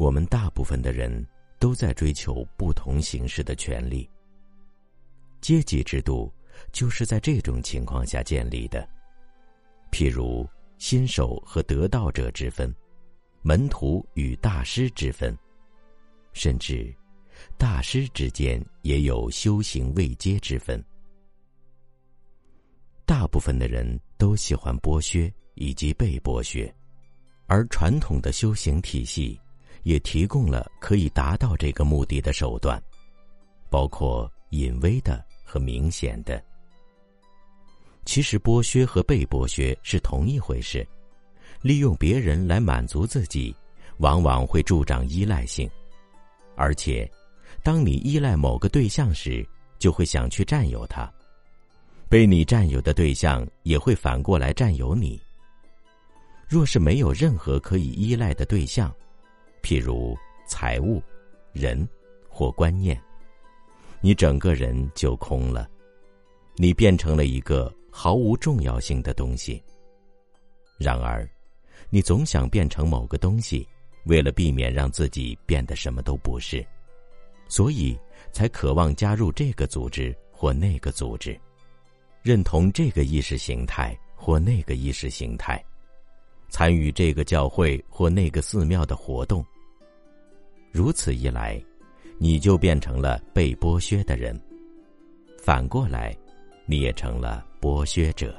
我们大部分的人都在追求不同形式的权利。阶级制度就是在这种情况下建立的，譬如新手和得道者之分，门徒与大师之分，甚至大师之间也有修行未阶之分。大部分的人都喜欢剥削以及被剥削，而传统的修行体系也提供了可以达到这个目的的手段，包括隐微的和明显的。其实，剥削和被剥削是同一回事。利用别人来满足自己，往往会助长依赖性，而且，当你依赖某个对象时，就会想去占有他。被你占有的对象也会反过来占有你。若是没有任何可以依赖的对象，譬如财物、人或观念，你整个人就空了，你变成了一个毫无重要性的东西。然而，你总想变成某个东西，为了避免让自己变得什么都不是，所以才渴望加入这个组织或那个组织。认同这个意识形态或那个意识形态，参与这个教会或那个寺庙的活动。如此一来，你就变成了被剥削的人；反过来，你也成了剥削者。